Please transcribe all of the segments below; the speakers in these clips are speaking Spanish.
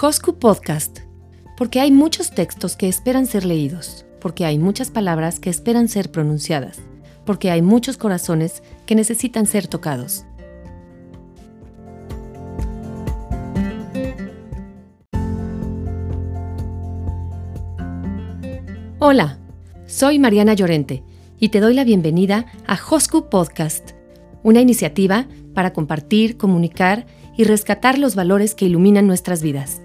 Hosku Podcast, porque hay muchos textos que esperan ser leídos, porque hay muchas palabras que esperan ser pronunciadas, porque hay muchos corazones que necesitan ser tocados. Hola, soy Mariana Llorente y te doy la bienvenida a Hosku Podcast, una iniciativa para compartir, comunicar y rescatar los valores que iluminan nuestras vidas.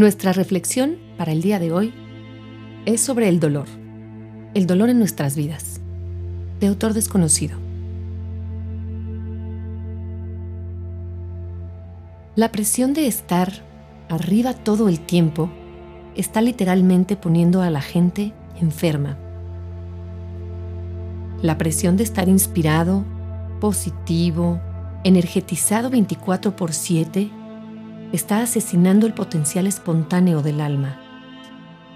Nuestra reflexión para el día de hoy es sobre el dolor, el dolor en nuestras vidas, de autor desconocido. La presión de estar arriba todo el tiempo está literalmente poniendo a la gente enferma. La presión de estar inspirado, positivo, energetizado 24 por 7 está asesinando el potencial espontáneo del alma.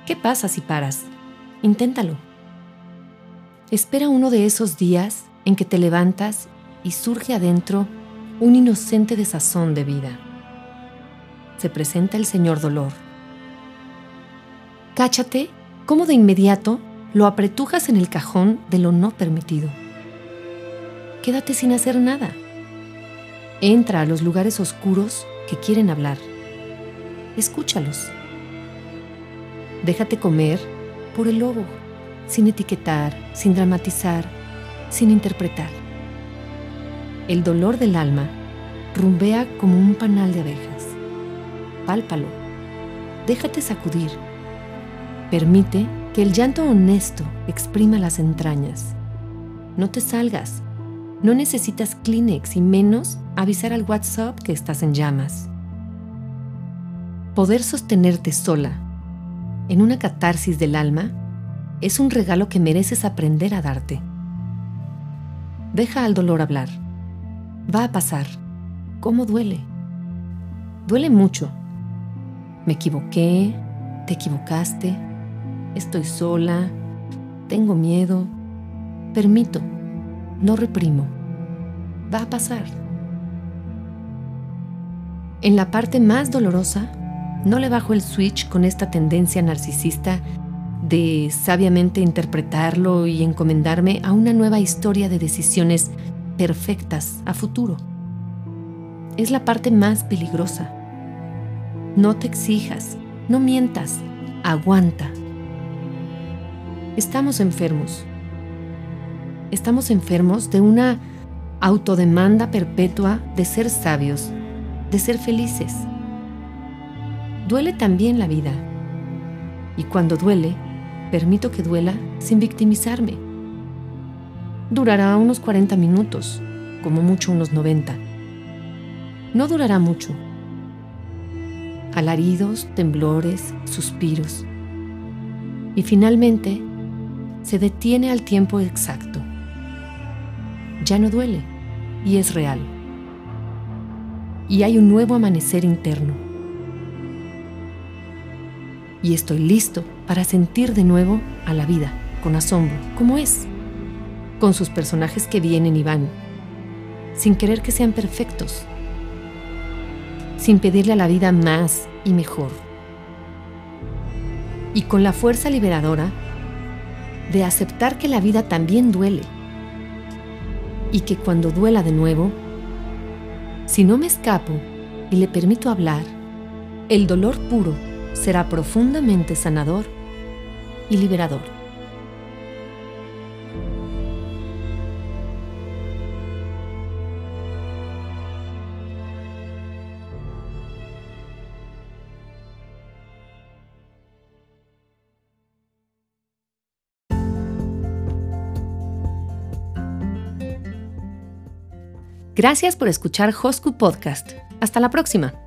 ¿Qué pasa si paras? Inténtalo. Espera uno de esos días en que te levantas y surge adentro un inocente desazón de vida se presenta el señor dolor. Cáchate cómo de inmediato lo apretujas en el cajón de lo no permitido. Quédate sin hacer nada. Entra a los lugares oscuros que quieren hablar. Escúchalos. Déjate comer por el lobo, sin etiquetar, sin dramatizar, sin interpretar. El dolor del alma rumbea como un panal de abejas pálpalo, déjate sacudir. Permite que el llanto honesto exprima las entrañas. No te salgas. No necesitas Kleenex y menos avisar al WhatsApp que estás en llamas. Poder sostenerte sola en una catarsis del alma es un regalo que mereces aprender a darte. Deja al dolor hablar. Va a pasar. ¿Cómo duele? Duele mucho me equivoqué, te equivocaste, estoy sola, tengo miedo. Permito, no reprimo. Va a pasar. En la parte más dolorosa, no le bajo el switch con esta tendencia narcisista de sabiamente interpretarlo y encomendarme a una nueva historia de decisiones perfectas a futuro. Es la parte más peligrosa no te exijas, no mientas, aguanta. Estamos enfermos. Estamos enfermos de una autodemanda perpetua de ser sabios, de ser felices. Duele también la vida. Y cuando duele, permito que duela sin victimizarme. Durará unos 40 minutos, como mucho unos 90. No durará mucho alaridos, temblores, suspiros. Y finalmente se detiene al tiempo exacto. Ya no duele y es real. Y hay un nuevo amanecer interno. Y estoy listo para sentir de nuevo a la vida con asombro, como es, con sus personajes que vienen y van, sin querer que sean perfectos sin pedirle a la vida más y mejor. Y con la fuerza liberadora de aceptar que la vida también duele y que cuando duela de nuevo, si no me escapo y le permito hablar, el dolor puro será profundamente sanador y liberador. Gracias por escuchar Hosku Podcast. Hasta la próxima.